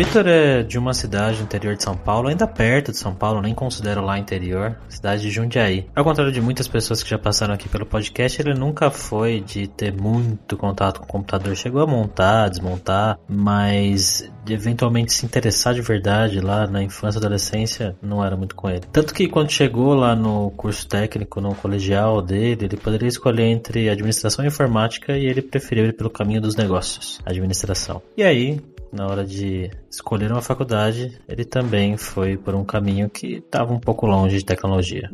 Vitor é de uma cidade interior de São Paulo, ainda perto de São Paulo, nem considero lá interior, cidade de Jundiaí. Ao contrário de muitas pessoas que já passaram aqui pelo podcast, ele nunca foi de ter muito contato com o computador. Chegou a montar, desmontar, mas de eventualmente se interessar de verdade lá na infância e adolescência, não era muito com ele. Tanto que quando chegou lá no curso técnico, no colegial dele, ele poderia escolher entre administração e informática e ele preferiu ir pelo caminho dos negócios, administração. E aí, na hora de escolher uma faculdade, ele também foi por um caminho que estava um pouco longe de tecnologia.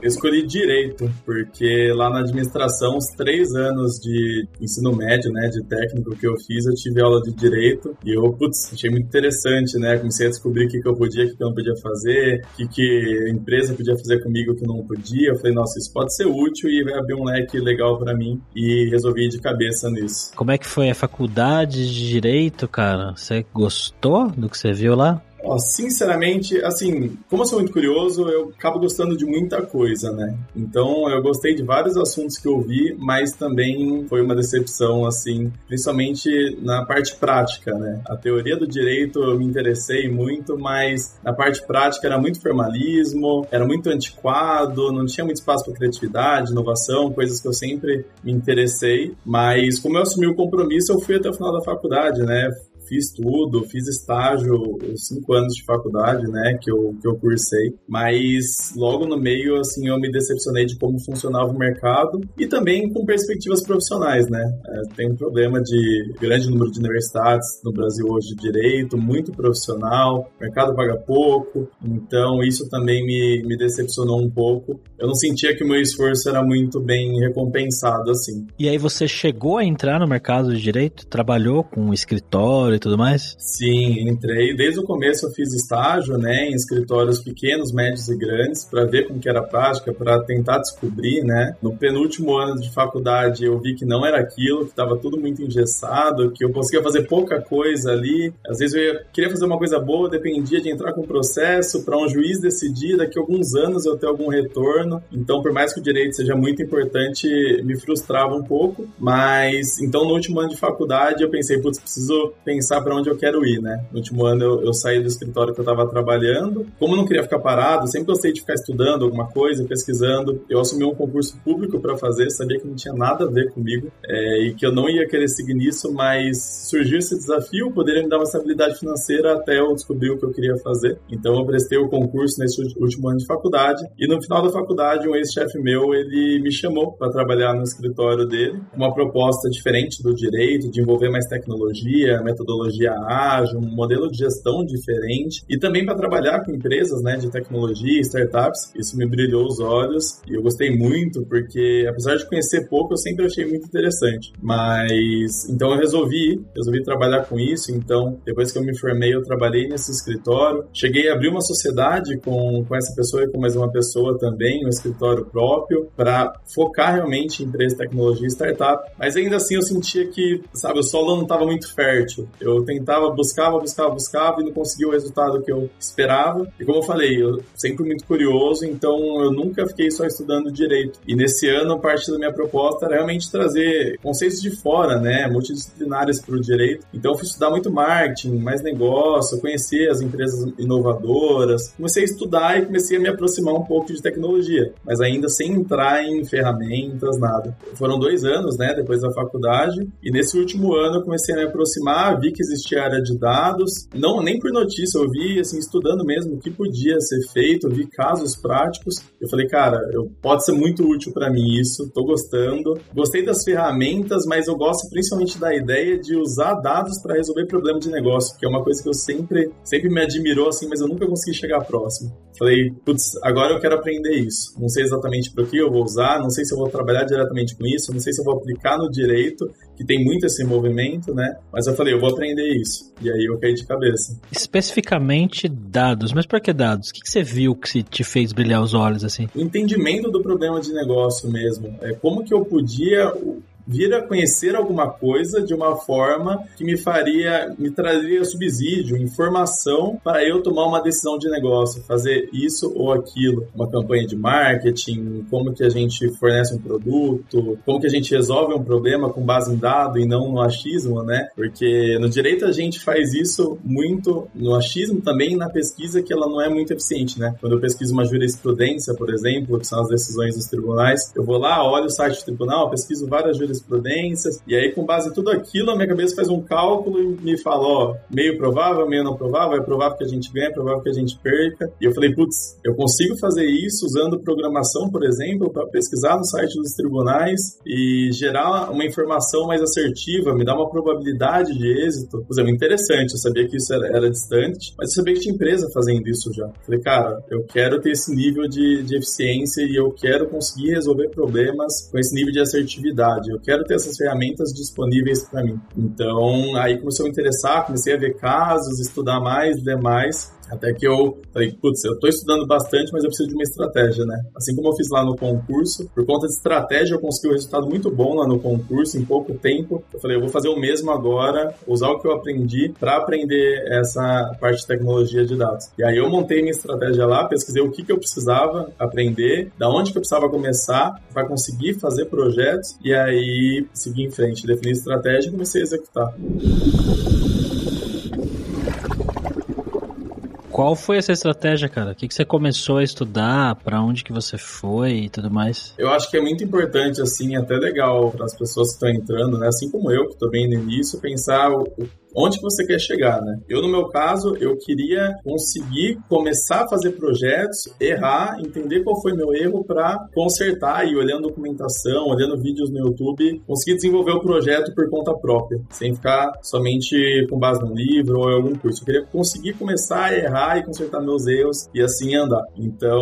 Eu escolhi direito, porque lá na administração, os três anos de ensino médio, né, de técnico que eu fiz, eu tive aula de direito e eu, putz, achei muito interessante, né? Comecei a descobrir o que, que eu podia, o que, que eu não podia fazer, o que, que a empresa podia fazer comigo que eu não podia. Eu falei, nossa, isso pode ser útil e vai abrir um leque legal para mim e resolvi de cabeça nisso. Como é que foi a faculdade de direito, cara? Você gostou do que você viu lá? Ó, sinceramente, assim, como eu sou muito curioso, eu acabo gostando de muita coisa, né? Então, eu gostei de vários assuntos que eu vi, mas também foi uma decepção, assim, principalmente na parte prática, né? A teoria do direito eu me interessei muito, mas na parte prática era muito formalismo, era muito antiquado, não tinha muito espaço para criatividade, inovação, coisas que eu sempre me interessei. Mas como eu assumi o compromisso, eu fui até o final da faculdade, né? Fiz tudo, fiz estágio, cinco anos de faculdade, né, que eu, que eu cursei, mas logo no meio, assim, eu me decepcionei de como funcionava o mercado e também com perspectivas profissionais, né. É, tem um problema de grande número de universidades no Brasil hoje de direito, muito profissional, mercado paga pouco, então isso também me, me decepcionou um pouco. Eu não sentia que o meu esforço era muito bem recompensado, assim. E aí você chegou a entrar no mercado de direito? Trabalhou com um escritório tudo mais? Sim, entrei. Desde o começo eu fiz estágio, né, em escritórios pequenos, médios e grandes, para ver como que era a prática, para tentar descobrir, né. No penúltimo ano de faculdade eu vi que não era aquilo, que estava tudo muito engessado, que eu conseguia fazer pouca coisa ali. Às vezes eu ia, queria fazer uma coisa boa, dependia de entrar com o processo para um juiz decidir daqui a alguns anos eu ter algum retorno. Então, por mais que o direito seja muito importante, me frustrava um pouco. Mas então no último ano de faculdade eu pensei, putz, preciso pensar pensar para onde eu quero ir, né? No último ano eu, eu saí do escritório que eu estava trabalhando. Como eu não queria ficar parado, sempre gostei de ficar estudando alguma coisa, pesquisando. Eu assumi um concurso público para fazer, sabia que não tinha nada a ver comigo é, e que eu não ia querer seguir nisso, mas surgiu esse desafio, poderia me dar uma estabilidade financeira até eu descobrir o que eu queria fazer. Então eu prestei o concurso nesse último ano de faculdade e no final da faculdade um ex-chefe meu ele me chamou para trabalhar no escritório dele, uma proposta diferente do direito, de envolver mais tecnologia, metodologia metodologia ágil, um modelo de gestão diferente e também para trabalhar com empresas né, de tecnologia, startups. Isso me brilhou os olhos e eu gostei muito porque, apesar de conhecer pouco, eu sempre achei muito interessante. Mas então eu resolvi, resolvi trabalhar com isso. Então, depois que eu me formei, eu trabalhei nesse escritório. Cheguei a abrir uma sociedade com, com essa pessoa e com mais uma pessoa também, um escritório próprio, para focar realmente em empresa tecnologia e startup. Mas ainda assim eu sentia que, sabe, o solo não estava muito fértil. Eu tentava, buscava, buscava, buscava e não conseguia o resultado que eu esperava. E como eu falei, eu sempre muito curioso, então eu nunca fiquei só estudando direito. E nesse ano, parte da minha proposta era realmente trazer conceitos de fora, né, multidisciplinares para o direito. Então eu fui estudar muito marketing, mais negócio, conhecer as empresas inovadoras, comecei a estudar e comecei a me aproximar um pouco de tecnologia, mas ainda sem entrar em ferramentas, nada. Foram dois anos, né, depois da faculdade, e nesse último ano eu comecei a me aproximar, vi que que existia área de dados, não nem por notícia, eu vi assim estudando mesmo o que podia ser feito, eu vi casos práticos. Eu falei, cara, eu, pode ser muito útil para mim isso, tô gostando. Gostei das ferramentas, mas eu gosto principalmente da ideia de usar dados para resolver problema de negócio, que é uma coisa que eu sempre sempre me admirou assim, mas eu nunca consegui chegar próximo. Falei, putz, agora eu quero aprender isso. Não sei exatamente para o que eu vou usar, não sei se eu vou trabalhar diretamente com isso, não sei se eu vou aplicar no direito, que tem muito esse movimento, né? Mas eu falei, eu vou aprender isso. E aí eu caí de cabeça. Especificamente dados, mas por que dados? O que, que você viu que te fez brilhar os olhos assim? O entendimento do problema de negócio mesmo. É como que eu podia vir a conhecer alguma coisa de uma forma que me faria, me traria subsídio, informação para eu tomar uma decisão de negócio, fazer isso ou aquilo, uma campanha de marketing, como que a gente fornece um produto, como que a gente resolve um problema com base em dado e não no achismo, né? Porque no direito a gente faz isso muito no achismo também na pesquisa que ela não é muito eficiente, né? Quando eu pesquiso uma jurisprudência, por exemplo, que são as decisões dos tribunais, eu vou lá, olho o site do tribunal, pesquiso várias jurisprudências jurisprudências, e aí com base em tudo aquilo, a minha cabeça faz um cálculo e me fala, ó, meio provável, meio não provável, é provável que a gente ganhe, é provável que a gente perca. E eu falei, putz, eu consigo fazer isso usando programação, por exemplo, para pesquisar no site dos tribunais e gerar uma informação mais assertiva, me dar uma probabilidade de êxito. Por exemplo, interessante, eu sabia que isso era, era distante, mas eu sabia que tinha empresa fazendo isso já. Falei, cara, eu quero ter esse nível de, de eficiência e eu quero conseguir resolver problemas com esse nível de assertividade. Eu quero ter essas ferramentas disponíveis para mim. Então, aí começou a me interessar, comecei a ver casos, estudar mais, ler mais. Até que eu falei, putz, eu tô estudando bastante, mas eu preciso de uma estratégia, né? Assim como eu fiz lá no concurso, por conta de estratégia eu consegui um resultado muito bom lá no concurso em pouco tempo. Eu falei, eu vou fazer o mesmo agora, usar o que eu aprendi para aprender essa parte de tecnologia de dados. E aí eu montei minha estratégia lá, pesquisei o que, que eu precisava aprender, da onde que eu precisava começar para conseguir fazer projetos e aí seguir em frente, definir estratégia e comecei a executar. Qual foi essa estratégia, cara? O que, que você começou a estudar? Para onde que você foi e tudo mais? Eu acho que é muito importante, assim, até legal para as pessoas que estão entrando, né? Assim como eu, que estou bem no início, pensar o, onde que você quer chegar, né? Eu, no meu caso, eu queria conseguir começar a fazer projetos, errar, entender qual foi meu erro para consertar e olhando documentação, olhando vídeos no YouTube, conseguir desenvolver o projeto por conta própria, sem ficar somente com base no livro ou em algum curso. Eu queria conseguir começar a errar e consertar meus erros e assim andar. Então,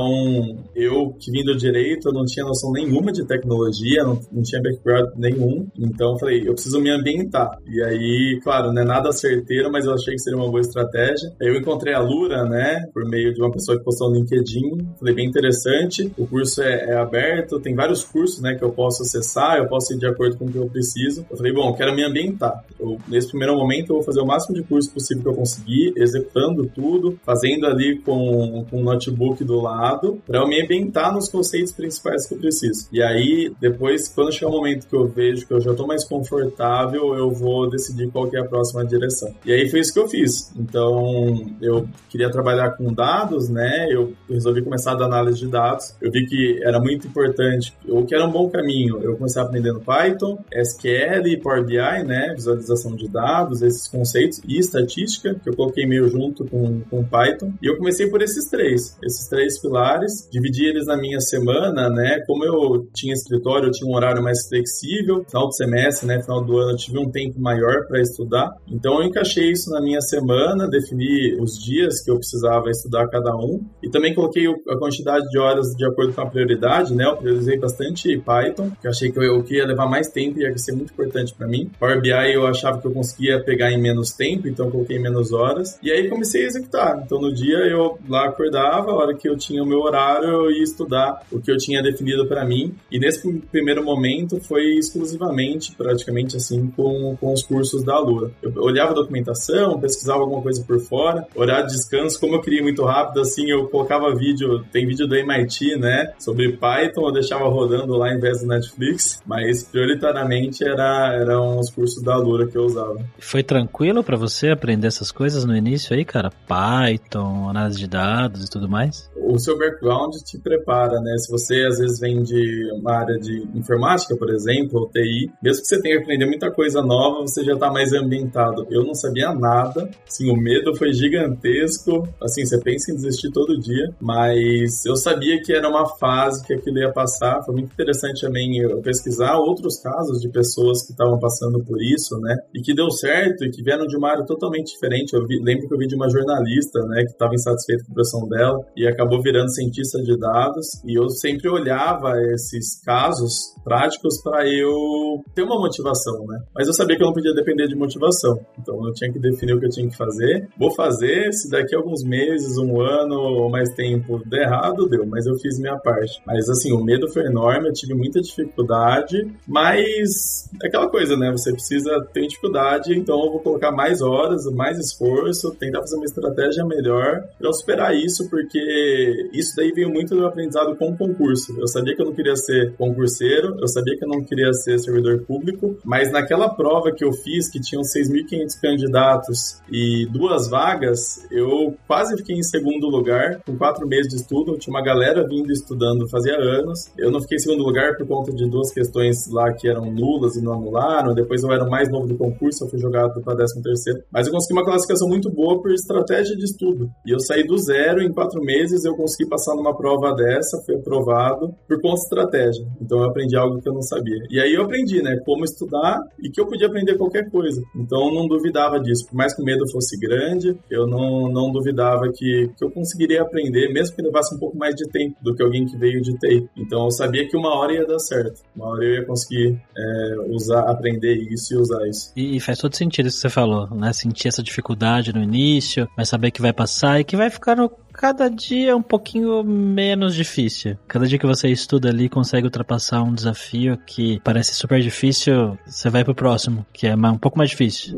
eu que vim do direito, eu não tinha noção nenhuma de tecnologia, não, não tinha background nenhum, então falei, eu preciso me ambientar. E aí, claro, né, nada certeiro, mas eu achei que seria uma boa estratégia. Eu encontrei a Lura, né, por meio de uma pessoa que postou no LinkedIn, falei bem interessante. O curso é, é, aberto, tem vários cursos, né, que eu posso acessar, eu posso ir de acordo com o que eu preciso. Eu falei, bom, quero me ambientar. Eu, nesse primeiro momento, eu vou fazer o máximo de curso possível que eu conseguir, executando tudo, fazendo ali com, com o notebook do lado, para eu me ambientar nos conceitos principais que eu preciso. E aí, depois, quando chegar o momento que eu vejo que eu já estou mais confortável, eu vou decidir qual que é a próxima direção. E aí foi isso que eu fiz. Então, eu queria trabalhar com dados, né? Eu resolvi começar a dar análise de dados. Eu vi que era muito importante, ou que era um bom caminho. Eu comecei aprendendo Python, SQL Power BI, né? Visualização de dados, esses conceitos e estatística, que eu coloquei meio junto com, com Python. E eu comecei por esses três, esses três pilares, dividi eles na minha semana, né? Como eu tinha escritório, eu tinha um horário mais flexível. Final do semestre, né? Final do ano, eu tive um tempo maior para estudar. Então eu encaixei isso na minha semana, defini os dias que eu precisava estudar cada um e também coloquei a quantidade de horas de acordo com a prioridade, né? Eu priorizei bastante Python, que eu achei que eu, ia levar mais tempo e ia ser muito importante para mim. Power BI eu achava que eu conseguia pegar em menos tempo, então coloquei menos horas. E aí comecei a executar. Então no dia eu lá acordava, a hora que eu tinha o meu horário, eu ia estudar o que eu tinha definido para mim. E nesse primeiro momento foi exclusivamente, praticamente assim, com, com os cursos da Lua. Eu olhava a documentação, pesquisava alguma coisa por fora, horário de descanso, como eu queria muito rápido, assim, eu colocava vídeo, tem vídeo do MIT, né, sobre Python, eu deixava rodando lá em vez do Netflix, mas prioritariamente era, eram os cursos da Lura que eu usava. Foi tranquilo para você aprender essas coisas no início aí, cara? Python, análise de dados e tudo mais? O seu background te prepara, né? Se você às vezes vem de uma área de informática, por exemplo, ou TI, mesmo que você tenha que aprender muita coisa nova, você já está mais ambientado eu não sabia nada. Assim, o medo foi gigantesco. Assim, você pensa em desistir todo dia, mas eu sabia que era uma fase que aquilo ia passar. Foi muito interessante também eu pesquisar outros casos de pessoas que estavam passando por isso, né? E que deu certo e que vieram de uma área totalmente diferente. Eu vi, lembro que eu vi de uma jornalista, né, que estava insatisfeita com a profissão dela e acabou virando cientista de dados. E eu sempre olhava esses casos práticos para eu ter uma motivação, né? Mas eu sabia que eu não podia depender de motivação. Então eu tinha que definir o que eu tinha que fazer. Vou fazer, se daqui a alguns meses, um ano ou mais tempo der errado, deu, mas eu fiz minha parte. Mas assim, o medo foi enorme, eu tive muita dificuldade, mas é aquela coisa, né? Você precisa ter dificuldade, então eu vou colocar mais horas, mais esforço, tentar fazer uma estratégia melhor para superar isso, porque isso daí veio muito do aprendizado com o concurso. Eu sabia que eu não queria ser concurseiro, eu sabia que eu não queria ser servidor público, mas naquela prova que eu fiz, que tinham 6.500 candidatos e duas vagas, eu quase fiquei em segundo lugar, com quatro meses de estudo. Tinha uma galera vindo estudando fazia anos. Eu não fiquei em segundo lugar por conta de duas questões lá que eram nulas e não anularam. Depois eu era o mais novo do concurso, eu fui jogado para 13 terceiro. Mas eu consegui uma classificação muito boa por estratégia de estudo. E eu saí do zero em quatro meses, eu consegui passar numa prova dessa, fui aprovado por conta de estratégia. Então eu aprendi algo que eu não sabia. E aí eu aprendi, né, como estudar e que eu podia aprender qualquer coisa. Então não duvidava disso. Por mais que o medo fosse grande, eu não, não duvidava que, que eu conseguiria aprender, mesmo que levasse um pouco mais de tempo do que alguém que veio de TI. Então eu sabia que uma hora ia dar certo. Uma hora eu ia conseguir é, usar, aprender isso e usar isso. E, faz todo sentido isso que você falou, né? Sentir essa dificuldade no início, mas saber que vai passar e que vai ficar no cada dia um pouquinho menos difícil. Cada dia que você estuda ali consegue ultrapassar um desafio que parece super difícil, você vai pro próximo, que é um pouco mais difícil.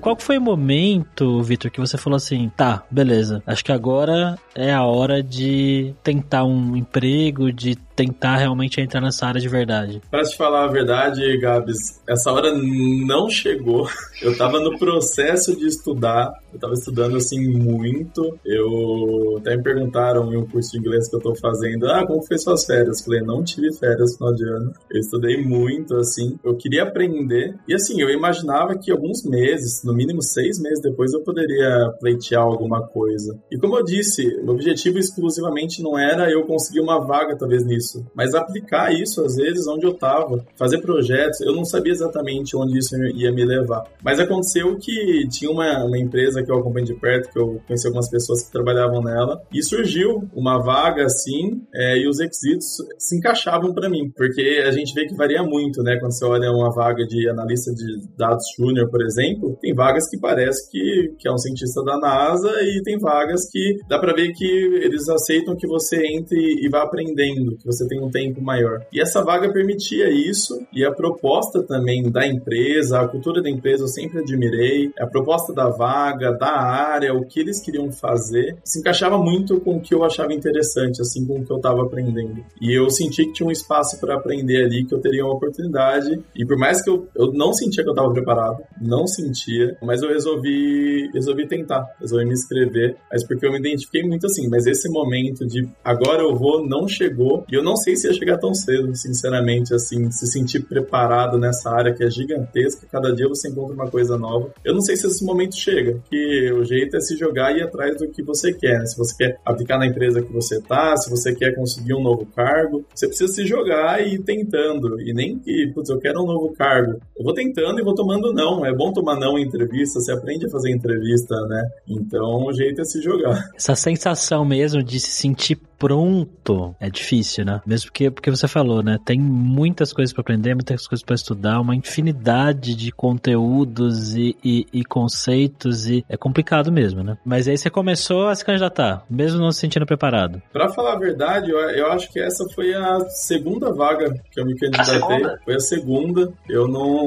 Qual foi o momento, Vitor, que você falou assim, tá, beleza, acho que agora é a hora de tentar um emprego, de tentar realmente entrar nessa área de verdade? Para te falar a verdade, Gabs, essa hora não chegou. Eu tava no processo de estudar, eu tava estudando assim muito. Eu até me perguntaram em um curso de inglês que eu tô fazendo: "Ah, como foi suas férias?" Eu falei: "Não tive férias no final de ano. Eu estudei muito assim. Eu queria aprender e assim, eu imaginava que alguns meses, no mínimo seis meses depois, eu poderia pleitear alguma coisa. E como eu disse, o objetivo exclusivamente não era eu conseguir uma vaga talvez nisso isso, mas aplicar isso às vezes onde eu estava, fazer projetos, eu não sabia exatamente onde isso ia me levar. Mas aconteceu que tinha uma, uma empresa que eu acompanho de perto, que eu conheci algumas pessoas que trabalhavam nela, e surgiu uma vaga assim, é, e os requisitos se encaixavam para mim, porque a gente vê que varia muito, né? Quando você olha uma vaga de analista de dados júnior, por exemplo, tem vagas que parece que, que é um cientista da NASA e tem vagas que dá para ver que eles aceitam que você entre e vá aprendendo, que você você tem um tempo maior. E essa vaga permitia isso, e a proposta também da empresa, a cultura da empresa eu sempre admirei, a proposta da vaga, da área, o que eles queriam fazer, se encaixava muito com o que eu achava interessante, assim, com o que eu estava aprendendo. E eu senti que tinha um espaço para aprender ali, que eu teria uma oportunidade, e por mais que eu, eu não sentia que eu estava preparado, não sentia, mas eu resolvi, resolvi tentar, resolvi me inscrever, mas porque eu me identifiquei muito assim, mas esse momento de agora eu vou, não chegou, e eu não sei se ia chegar tão cedo, sinceramente, assim, se sentir preparado nessa área que é gigantesca, cada dia você encontra uma coisa nova. Eu não sei se esse momento chega, que o jeito é se jogar e ir atrás do que você quer, né? Se você quer aplicar na empresa que você tá, se você quer conseguir um novo cargo, você precisa se jogar e ir tentando. E nem que, putz, eu quero um novo cargo. Eu vou tentando e vou tomando não. É bom tomar não em entrevista, você aprende a fazer entrevista, né? Então o jeito é se jogar. Essa sensação mesmo de se sentir pronto é difícil, né? Mesmo porque, porque você falou, né? Tem muitas coisas para aprender, muitas coisas para estudar, uma infinidade de conteúdos e, e, e, conceitos e é complicado mesmo, né? Mas aí você começou a se candidatar, mesmo não se sentindo preparado. Para falar a verdade, eu, eu, acho que essa foi a segunda vaga que eu me candidatei. A foi a segunda. Eu não,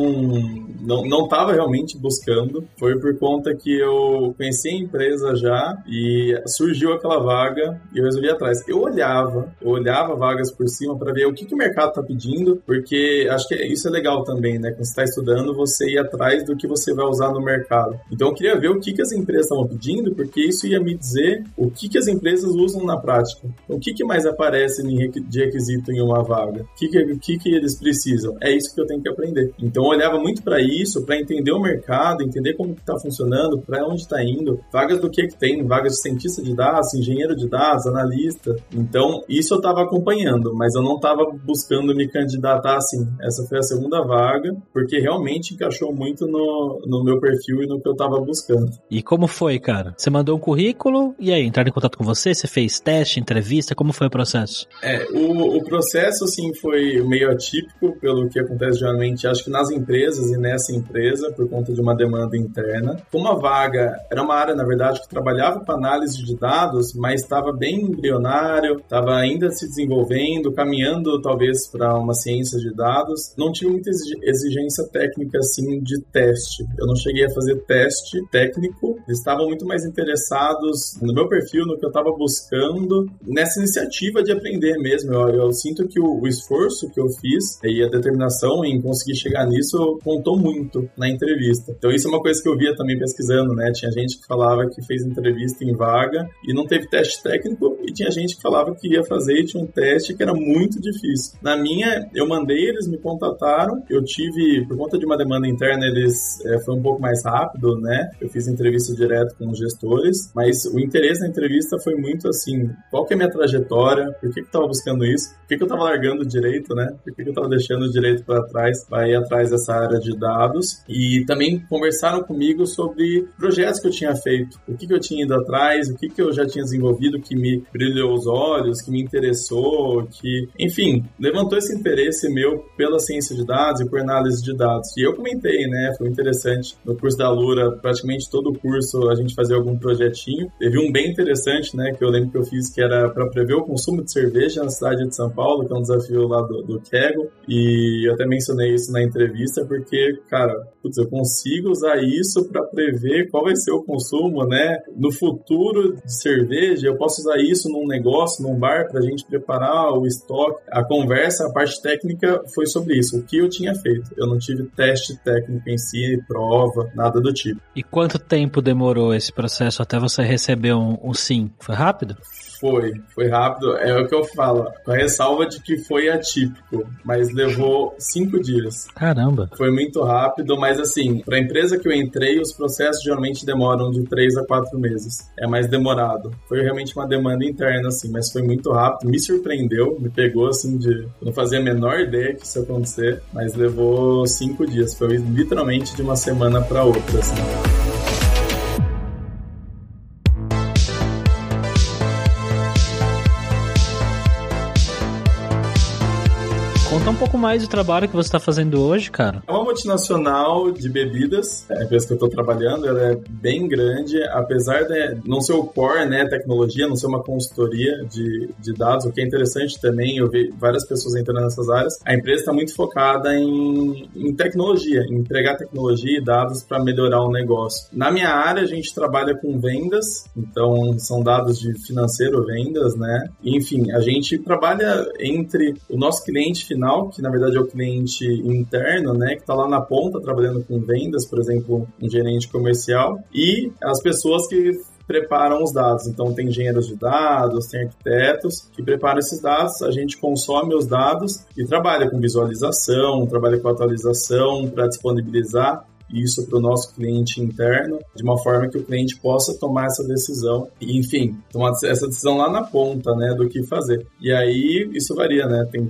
não não tava realmente buscando. Foi por conta que eu conheci a empresa já e surgiu aquela vaga e eu resolvi ir atrás. Eu olhava, eu olhava vagas por cima para ver o que, que o mercado está pedindo, porque acho que isso é legal também, né? Quando você está estudando, você ir atrás do que você vai usar no mercado. Então eu queria ver o que, que as empresas estavam pedindo, porque isso ia me dizer o que, que as empresas usam na prática. Então, o que, que mais aparece de requisito em uma vaga? O que, que, que, que eles precisam? É isso que eu tenho que aprender. Então eu olhava muito para isso, para entender o mercado, entender como está funcionando, para onde está indo, vagas do que, que tem, vagas de cientista de dados, engenheiro de dados, analista. Então, isso eu estava acompanhando, mas eu não estava buscando me candidatar assim. Essa foi a segunda vaga, porque realmente encaixou muito no, no meu perfil e no que eu estava buscando. E como foi, cara? Você mandou um currículo e aí, entraram em contato com você? Você fez teste, entrevista? Como foi o processo? É, o, o processo, assim, foi meio atípico pelo que acontece geralmente, acho que nas empresas e nessa empresa, por conta de uma demanda interna. Como a vaga era uma área, na verdade, que trabalhava para análise de dados, mas estava bem embrionário, estava ainda se desenvolvendo, caminhando talvez para uma ciência de dados, não tinha muita exigência técnica assim de teste. Eu não cheguei a fazer teste técnico, eles estavam muito mais interessados no meu perfil, no que eu estava buscando, nessa iniciativa de aprender mesmo. Eu, eu sinto que o, o, esforço que eu fiz e a determinação em conseguir chegar nisso contou muito na entrevista. Então isso é uma coisa que eu via também pesquisando, né? Tinha gente que falava que fez entrevista em vaga e não teve teste técnico e tinha gente que falava que ia fazer e tinha um teste que era muito difícil. Na minha, eu mandei, eles me contataram, eu tive, por conta de uma demanda interna, eles é, foi um pouco mais rápido, né? Eu fiz entrevista direto com os gestores, mas o interesse na entrevista foi muito assim, qual que é a minha trajetória, por que que eu tava buscando isso, por que que eu tava largando o direito, né? Por que que eu tava deixando o direito para trás, para ir atrás dessa área de dados e também conversaram comigo sobre projetos que eu tinha feito, o que que eu tinha ido atrás, o que que eu já tinha desenvolvido que me brilhou os olhos, que me interessou, que, enfim, levantou esse interesse meu pela ciência de dados e por análise de dados. E eu comentei, né? Foi interessante. No curso da Lura, praticamente todo o curso a gente fazia algum projetinho. Teve um bem interessante, né? Que eu lembro que eu fiz que era para prever o consumo de cerveja na cidade de São Paulo, que é um desafio lá do, do Kegel. E eu até mencionei isso na entrevista, porque, cara, putz, eu consigo usar isso para prever qual vai ser o consumo, né? No futuro de cerveja, eu posso usar isso num negócio, num bar, para a gente preparar o estoque. A conversa, a parte técnica foi sobre isso, o que eu tinha feito. Eu não tive teste técnico em si, prova, nada do tipo. E quanto tempo demorou esse processo até você receber um, um sim? Foi rápido? Foi, foi rápido. É o que eu falo, com a ressalva de que foi atípico, mas levou cinco dias. Caramba! Foi muito rápido, mas assim, para a empresa que eu entrei, os processos geralmente demoram de três a quatro meses. É mais demorado. Foi realmente uma demanda interna, assim, mas foi muito rápido. Me surpreendeu, me pegou assim de. Não fazia a menor ideia que isso ia acontecer, mas levou cinco dias. Foi literalmente de uma semana para outra, assim. Pouco mais do trabalho que você está fazendo hoje, cara. É uma multinacional de bebidas, é a empresa que eu estou trabalhando, ela é bem grande, apesar de não ser o core, né, tecnologia, não ser uma consultoria de, de dados, o que é interessante também, eu vi várias pessoas entrando nessas áreas, a empresa está muito focada em, em tecnologia, em entregar tecnologia e dados para melhorar o negócio. Na minha área, a gente trabalha com vendas, então são dados de financeiro, vendas, né? Enfim, a gente trabalha entre o nosso cliente final final, que na verdade é o cliente interno, né, que está lá na ponta trabalhando com vendas, por exemplo, um gerente comercial, e as pessoas que preparam os dados. Então, tem engenheiros de dados, tem arquitetos que preparam esses dados, a gente consome os dados e trabalha com visualização, trabalha com atualização para disponibilizar isso para o nosso cliente interno, de uma forma que o cliente possa tomar essa decisão e, enfim, tomar essa decisão lá na ponta, né, do que fazer. E aí isso varia, né? Tem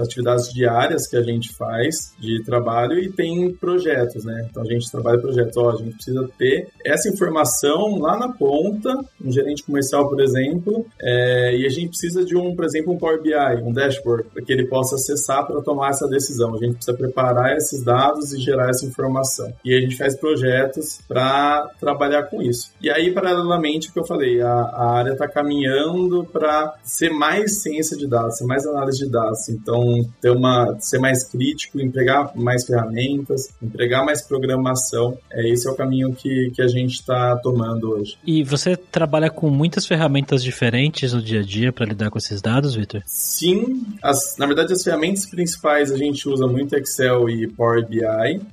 atividades diárias que a gente faz de trabalho e tem projetos, né? Então a gente trabalha projetos. Ó, a gente precisa ter essa informação lá na ponta, um gerente comercial, por exemplo, é, e a gente precisa de um, por exemplo, um Power BI, um dashboard, para que ele possa acessar para tomar essa decisão. A gente precisa preparar esses dados e gerar essa informação. E a gente faz projetos para trabalhar com isso. E aí, paralelamente, o que eu falei, a, a área está caminhando para ser mais ciência de dados, ser mais análise de dados. Então, ter uma, ser mais crítico, empregar mais ferramentas, empregar mais programação, é, esse é o caminho que, que a gente está tomando hoje. E você trabalha com muitas ferramentas diferentes no dia a dia para lidar com esses dados, Victor? Sim, as, na verdade as ferramentas principais a gente usa muito Excel e Power BI.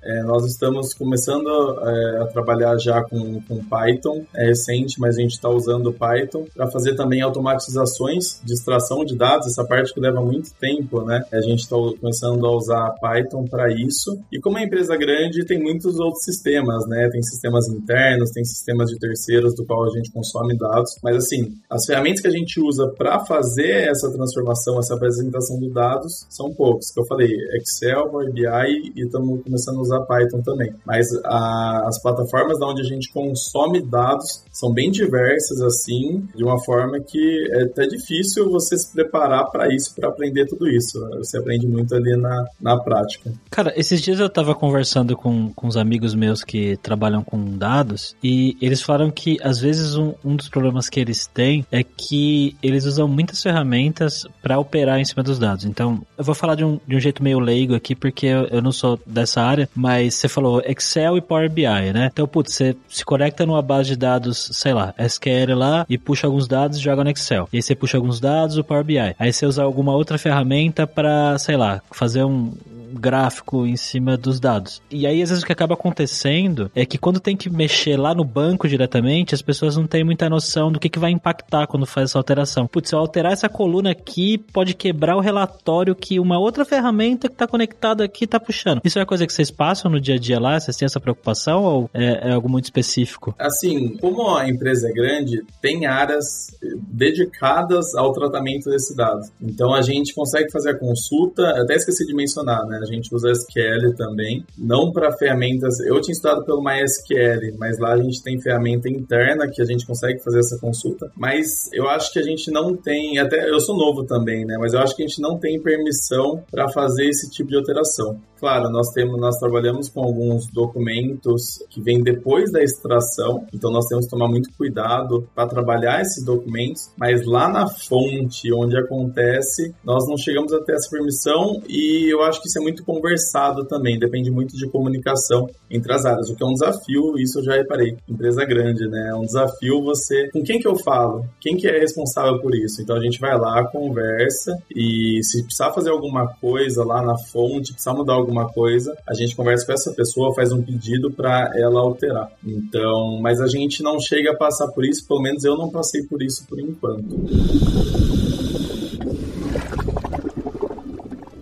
É, nós estamos começando é, a trabalhar já com, com Python, é recente, mas a gente está usando Python para fazer também automatizações de extração de dados, essa parte que leva muito tempo, né? A gente está começando a usar Python para isso. E como é empresa grande, tem muitos outros sistemas, né? Tem sistemas internos, tem sistemas de terceiros do qual a gente consome dados. Mas assim, as ferramentas que a gente usa para fazer essa transformação, essa apresentação de dados, são poucos. Que eu falei, Excel, Power BI e estamos começando a usar Python também. Mas a, as plataformas da onde a gente consome dados são bem diversas assim, de uma forma que é até difícil você se preparar para isso, para aprender tudo isso. Você aprende muito ali na, na prática. Cara, esses dias eu estava conversando com, com uns amigos meus que trabalham com dados e eles falaram que às vezes um, um dos problemas que eles têm é que eles usam muitas ferramentas para operar em cima dos dados. Então, eu vou falar de um, de um jeito meio leigo aqui porque eu, eu não sou dessa área, mas você falou Excel e Power BI, né? Então, putz, você se conecta numa base de dados, sei lá, SQL lá e puxa alguns dados e joga no Excel. E aí você puxa alguns dados, o Power BI. Aí você usa alguma outra ferramenta para, sei lá, fazer um, gráfico em cima dos dados. E aí, às vezes, o que acaba acontecendo é que quando tem que mexer lá no banco diretamente, as pessoas não têm muita noção do que, que vai impactar quando faz essa alteração. Putz, se eu alterar essa coluna aqui, pode quebrar o relatório que uma outra ferramenta que está conectada aqui está puxando. Isso é coisa que vocês passam no dia a dia lá? Vocês têm essa preocupação ou é, é algo muito específico? Assim, como a empresa é grande, tem áreas dedicadas ao tratamento desse dado. Então, a gente consegue fazer a consulta, até esqueci de mencionar, né? Gente usa SQL também, não para ferramentas. Eu tinha estudado pelo MySQL, mas lá a gente tem ferramenta interna que a gente consegue fazer essa consulta. Mas eu acho que a gente não tem, até eu sou novo também, né? Mas eu acho que a gente não tem permissão para fazer esse tipo de alteração. Claro, nós temos, nós trabalhamos com alguns documentos que vêm depois da extração, então nós temos que tomar muito cuidado para trabalhar esses documentos, mas lá na fonte onde acontece, nós não chegamos a ter essa permissão e eu acho que isso é muito conversado também, depende muito de comunicação entre as áreas, o que é um desafio, isso eu já reparei. Empresa grande, né? É um desafio você. Com quem que eu falo? Quem que é responsável por isso? Então a gente vai lá, conversa e se precisar fazer alguma coisa lá na fonte, precisar mudar alguma coisa, a gente conversa com essa pessoa, faz um pedido para ela alterar. Então, mas a gente não chega a passar por isso, pelo menos eu não passei por isso por enquanto.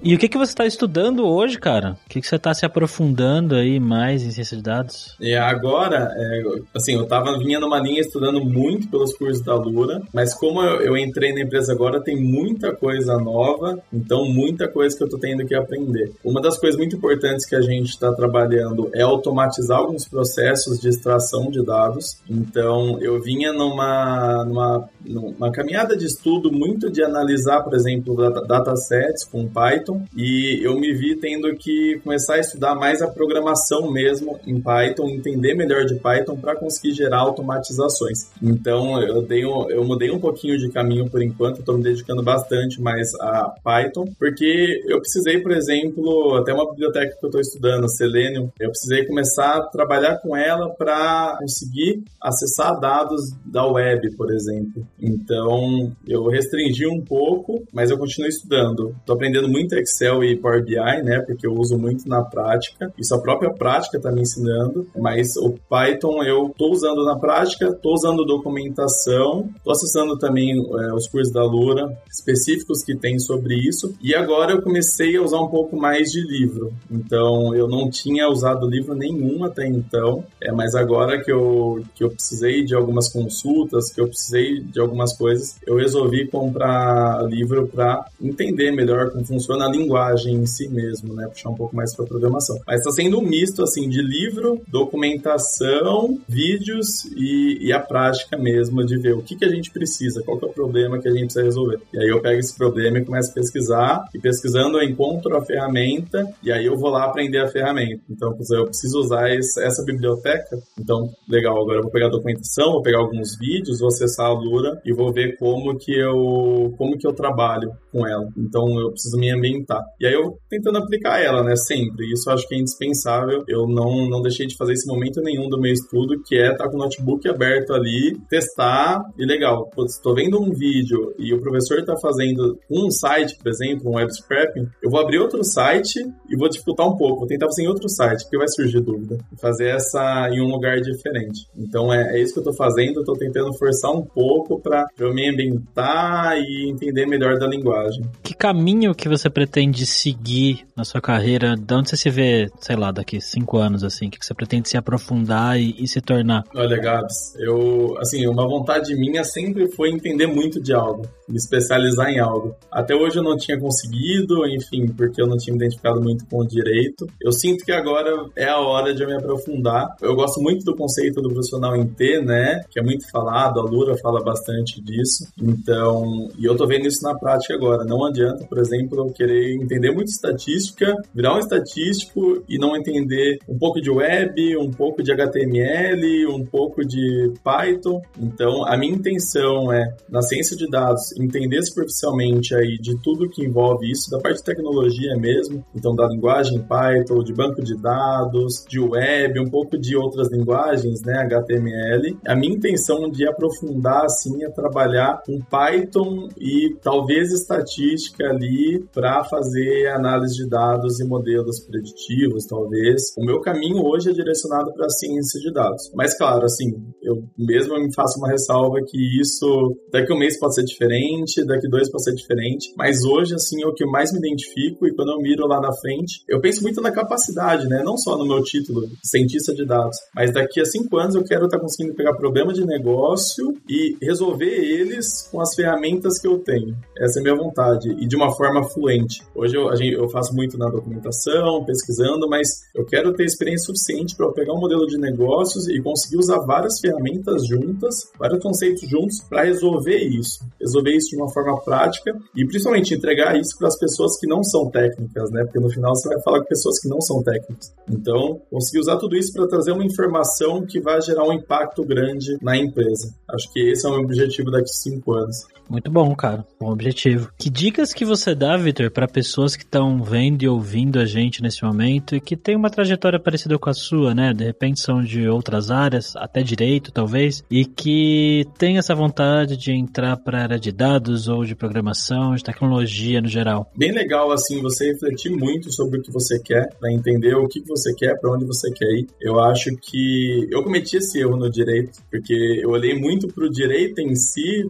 E o que, que você está estudando hoje, cara? O que, que você está se aprofundando aí mais em ciência de dados? E agora, é, assim, eu tava vinha numa linha estudando muito pelos cursos da Lura, mas como eu, eu, entrei na empresa agora, tem muita coisa nova, então muita coisa que eu tô tendo que aprender. Uma das coisas muito importantes que a gente está trabalhando é automatizar alguns processos de extração de dados. Então, eu vinha numa, numa, numa caminhada de estudo muito de analisar, por exemplo, datasets com Python, Python e eu me vi tendo que começar a estudar mais a programação mesmo em Python, entender melhor de Python para conseguir gerar automatizações. Então eu, um, eu mudei um pouquinho de caminho por enquanto, estou me dedicando bastante mais a Python, porque eu precisei, por exemplo, até uma biblioteca que eu estou estudando, Selenium, eu precisei começar a trabalhar com ela para conseguir acessar dados da web, por exemplo. Então eu restringi um pouco, mas eu continuo estudando. Estou aprendendo muito Excel e Power BI, né? Porque eu uso muito na prática. Isso a própria prática está me ensinando. Mas o Python eu estou usando na prática, estou usando documentação, estou acessando também é, os cursos da Lura específicos que tem sobre isso. E agora eu comecei a usar um pouco mais de livro. Então eu não tinha usado livro nenhum até então. É, mas agora que eu, que eu precisei de algumas consultas, que eu precisei de algumas coisas, eu resolvi comprar livro para entender melhor como funciona linguagem em si mesmo, né? Puxar um pouco mais para programação. Mas está sendo um misto assim de livro, documentação, vídeos e, e, a prática mesmo de ver o que, que a gente precisa, qual é o problema que a gente precisa resolver. E aí eu pego esse problema e começo a pesquisar e pesquisando eu encontro a ferramenta e aí eu vou lá aprender a ferramenta. Então, eu preciso usar essa biblioteca. Então, legal, agora eu vou pegar a documentação, vou pegar alguns vídeos, vou acessar a Lura e vou ver como que eu como que eu trabalho com ela. Então, eu preciso me ambientar. E aí eu tentando aplicar ela, né, sempre. Isso eu acho que é indispensável. Eu não não deixei de fazer esse momento nenhum do meu estudo, que é estar com o notebook aberto ali, testar e legal. Estou vendo um vídeo e o professor está fazendo um site, por exemplo, um web scraping, eu vou abrir outro site e vou dificultar um pouco. Vou tentar fazer em outro site, porque vai surgir dúvida. Fazer essa em um lugar diferente. Então é, é isso que eu estou fazendo. Estou tentando forçar um pouco para eu me ambientar e entender melhor da linguagem. Que caminho que você pretende seguir na sua carreira? De onde você se vê, sei lá, daqui cinco anos assim? Que você pretende se aprofundar e, e se tornar? Olha, Gabs, eu assim uma vontade minha sempre foi entender muito de algo, me especializar em algo. Até hoje eu não tinha conseguido, enfim, porque eu não tinha me identificado muito com o direito. Eu sinto que agora é a hora de eu me aprofundar. Eu gosto muito do conceito do profissional em T, né? Que é muito falado, a Lura fala bastante disso. Então, e eu tô vendo isso na prática agora. Não adianta, por exemplo, eu querer entender muito estatística, virar um estatístico e não entender um pouco de web, um pouco de HTML, um pouco de Python. Então, a minha intenção é, na ciência de dados, entender superficialmente aí de tudo que envolve isso, da parte de tecnologia mesmo, então da linguagem Python, de banco de dados, de web, um pouco de outras linguagens, né, HTML. A minha intenção de aprofundar assim é trabalhar com Python e talvez estatística ali para fazer análise de dados e modelos preditivos, talvez. O meu caminho hoje é direcionado para a ciência de dados. Mas claro, assim, eu mesmo me faço uma ressalva que isso daqui um mês pode ser diferente, daqui dois pode ser diferente, mas hoje assim é o que eu mais me identifico e quando eu miro lá na frente, eu penso muito na capacidade, né? Não só no meu título, cientista de dados, mas daqui a cinco anos eu quero estar conseguindo pegar problema de negócio e resolver eles com as ferramentas que eu tenho. Essa é a minha vontade e de uma forma fluente. Hoje eu, eu faço muito na documentação, pesquisando, mas eu quero ter experiência suficiente para pegar um modelo de negócios e conseguir usar várias ferramentas juntas, vários conceitos juntos para resolver isso, resolver isso de uma forma prática e principalmente entregar isso para as pessoas que não são técnicas, né? Porque no final você vai falar com pessoas que não são técnicas. Então, conseguir usar tudo isso para trazer uma informação que vai gerar um impacto grande na empresa. Acho que esse é o meu objetivo daqui a cinco anos. Muito bom, cara. Bom objetivo. Que dicas que você dá, Vitor, para pessoas que estão vendo e ouvindo a gente nesse momento e que tem uma trajetória parecida com a sua, né? De repente são de outras áreas, até direito, talvez, e que tem essa vontade de entrar para a área de dados ou de programação, de tecnologia no geral. Bem legal, assim, você refletir muito sobre o que você quer, para entender o que você quer, para onde você quer ir. Eu acho que eu cometi esse erro no direito, porque eu olhei muito pro direito em si,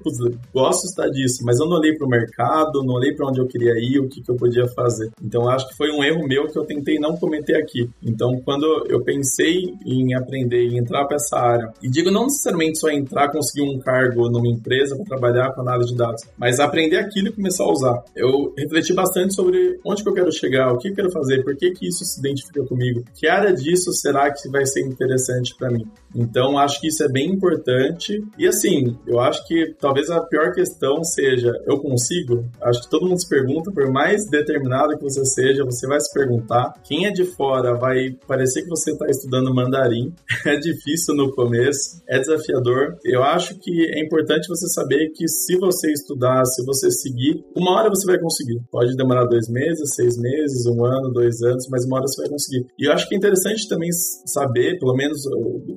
gosto assustar disso, mas eu não olhei para o mercado, não olhei para onde eu queria ir, o que, que eu podia fazer. Então acho que foi um erro meu que eu tentei não cometer aqui. Então quando eu pensei em aprender e entrar para essa área, e digo não necessariamente só entrar, conseguir um cargo numa empresa para trabalhar com análise de dados, mas aprender aquilo e começar a usar. Eu refleti bastante sobre onde que eu quero chegar, o que eu quero fazer, por que que isso se identifica comigo, que área disso será que vai ser interessante para mim. Então acho que isso é bem importante. E assim, eu acho que talvez a pior questão seja, eu consigo? Acho que todo mundo se pergunta, por mais determinado que você seja, você vai se perguntar. Quem é de fora vai parecer que você está estudando mandarim. É difícil no começo, é desafiador. Eu acho que é importante você saber que se você estudar, se você seguir, uma hora você vai conseguir. Pode demorar dois meses, seis meses, um ano, dois anos, mas uma hora você vai conseguir. E eu acho que é interessante também saber, pelo menos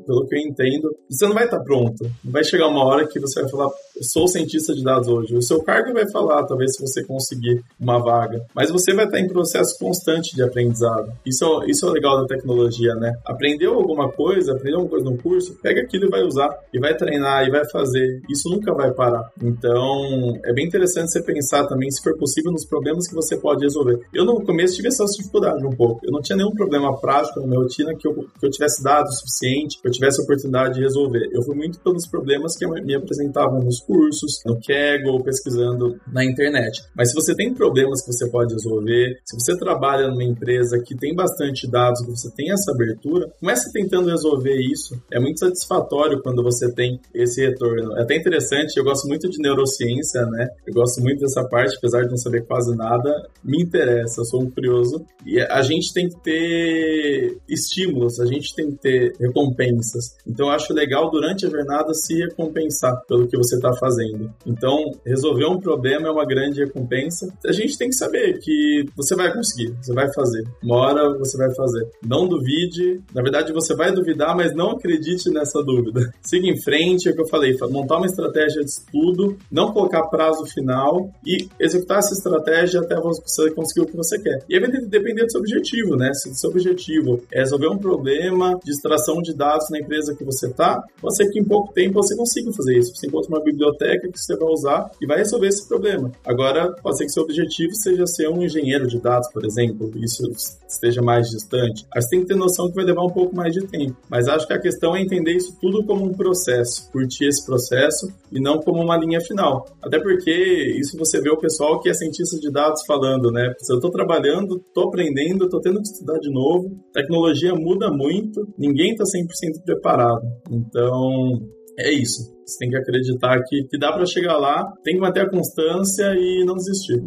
pelo que eu entendo, você não vai estar pronto. Não vai chegar uma hora que você vai falar, sou cientista de dados hoje. O seu cargo vai falar, talvez, se você conseguir uma vaga, mas você vai estar em processo constante de aprendizado. Isso, é, isso é legal da tecnologia, né? Aprendeu alguma coisa, aprendeu alguma coisa no curso, pega aquilo e vai usar, e vai treinar, e vai fazer. Isso nunca vai parar. Então, é bem interessante você pensar também, se for possível, nos problemas que você pode resolver. Eu, no começo, tive essa dificuldade um pouco. Eu não tinha nenhum problema prático na minha rotina que eu, que eu tivesse dado o suficiente, que eu tivesse oportunidade de resolver. Eu fui muito pelos problemas que me apresentavam nos cursos, no Kaggle, pesquisando na internet. Mas se você tem problemas que você pode resolver, se você trabalha numa empresa que tem bastante dados, que você tem essa abertura, comece tentando resolver isso. É muito satisfatório quando você tem esse retorno. É até interessante, eu gosto muito de neurociência, né? Eu gosto muito dessa parte, apesar de não saber quase nada, me interessa, sou um curioso. E a gente tem que ter estímulos, a gente tem que ter recompensas. Então eu acho legal durante a jornada se recompensar pelo que você está fazendo. Então, resolver um problema é uma grande recompensa. A gente tem que saber que você vai conseguir, você vai fazer. Uma hora você vai fazer. Não duvide, na verdade você vai duvidar, mas não acredite nessa dúvida. Siga em frente, é o que eu falei, montar uma estratégia de estudo, não colocar prazo final e executar essa estratégia até você conseguir o que você quer. E aí vai depender do seu objetivo, né? Se o seu objetivo é resolver um problema de extração de dados na empresa que você está, ser que em pouco tempo você consiga fazer isso. Você encontra uma biblioteca que você vai usar e vai resolver esse problema. Agora, pode ser que seu objetivo seja ser um engenheiro de dados, por exemplo, isso esteja mais distante. Você tem que ter noção que vai levar um pouco mais de tempo. Mas acho que a questão é entender isso tudo como um processo, curtir esse processo e não como uma linha final. Até porque isso você vê o pessoal que é cientista de dados falando, né? Eu estou trabalhando, estou aprendendo, estou tendo que estudar de novo, tecnologia muda muito, ninguém está 100% preparado. Então, é isso. Você tem que acreditar que, que dá para chegar lá, tem que manter a constância e não desistir.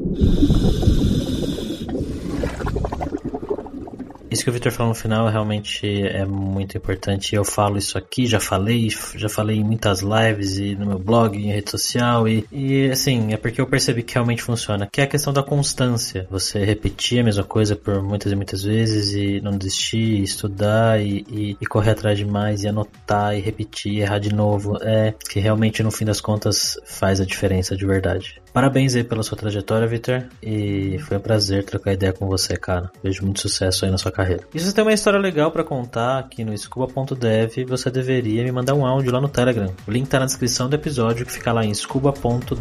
Isso que o Victor falou no final realmente é muito importante. Eu falo isso aqui, já falei, já falei em muitas lives e no meu blog, em rede social e, e assim, é porque eu percebi que realmente funciona, que é a questão da constância. Você repetir a mesma coisa por muitas e muitas vezes e não desistir, estudar e, e, e correr atrás de mais e anotar e repetir, errar de novo, é que realmente no fim das contas faz a diferença de verdade. Parabéns aí pela sua trajetória, Victor, e foi um prazer trocar ideia com você, cara. Vejo muito sucesso aí na sua carreira. E se você tem uma história legal para contar aqui no scuba.dev, você deveria me mandar um áudio lá no Telegram. O link tá na descrição do episódio que fica lá em scuba.dev.br.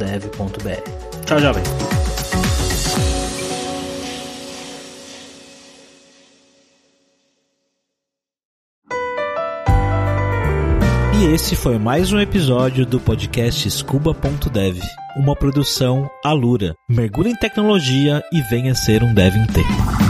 Tchau, jovem! E esse foi mais um episódio do podcast Scuba.dev, uma produção Alura. Mergulhe em tecnologia e venha ser um dev inteiro.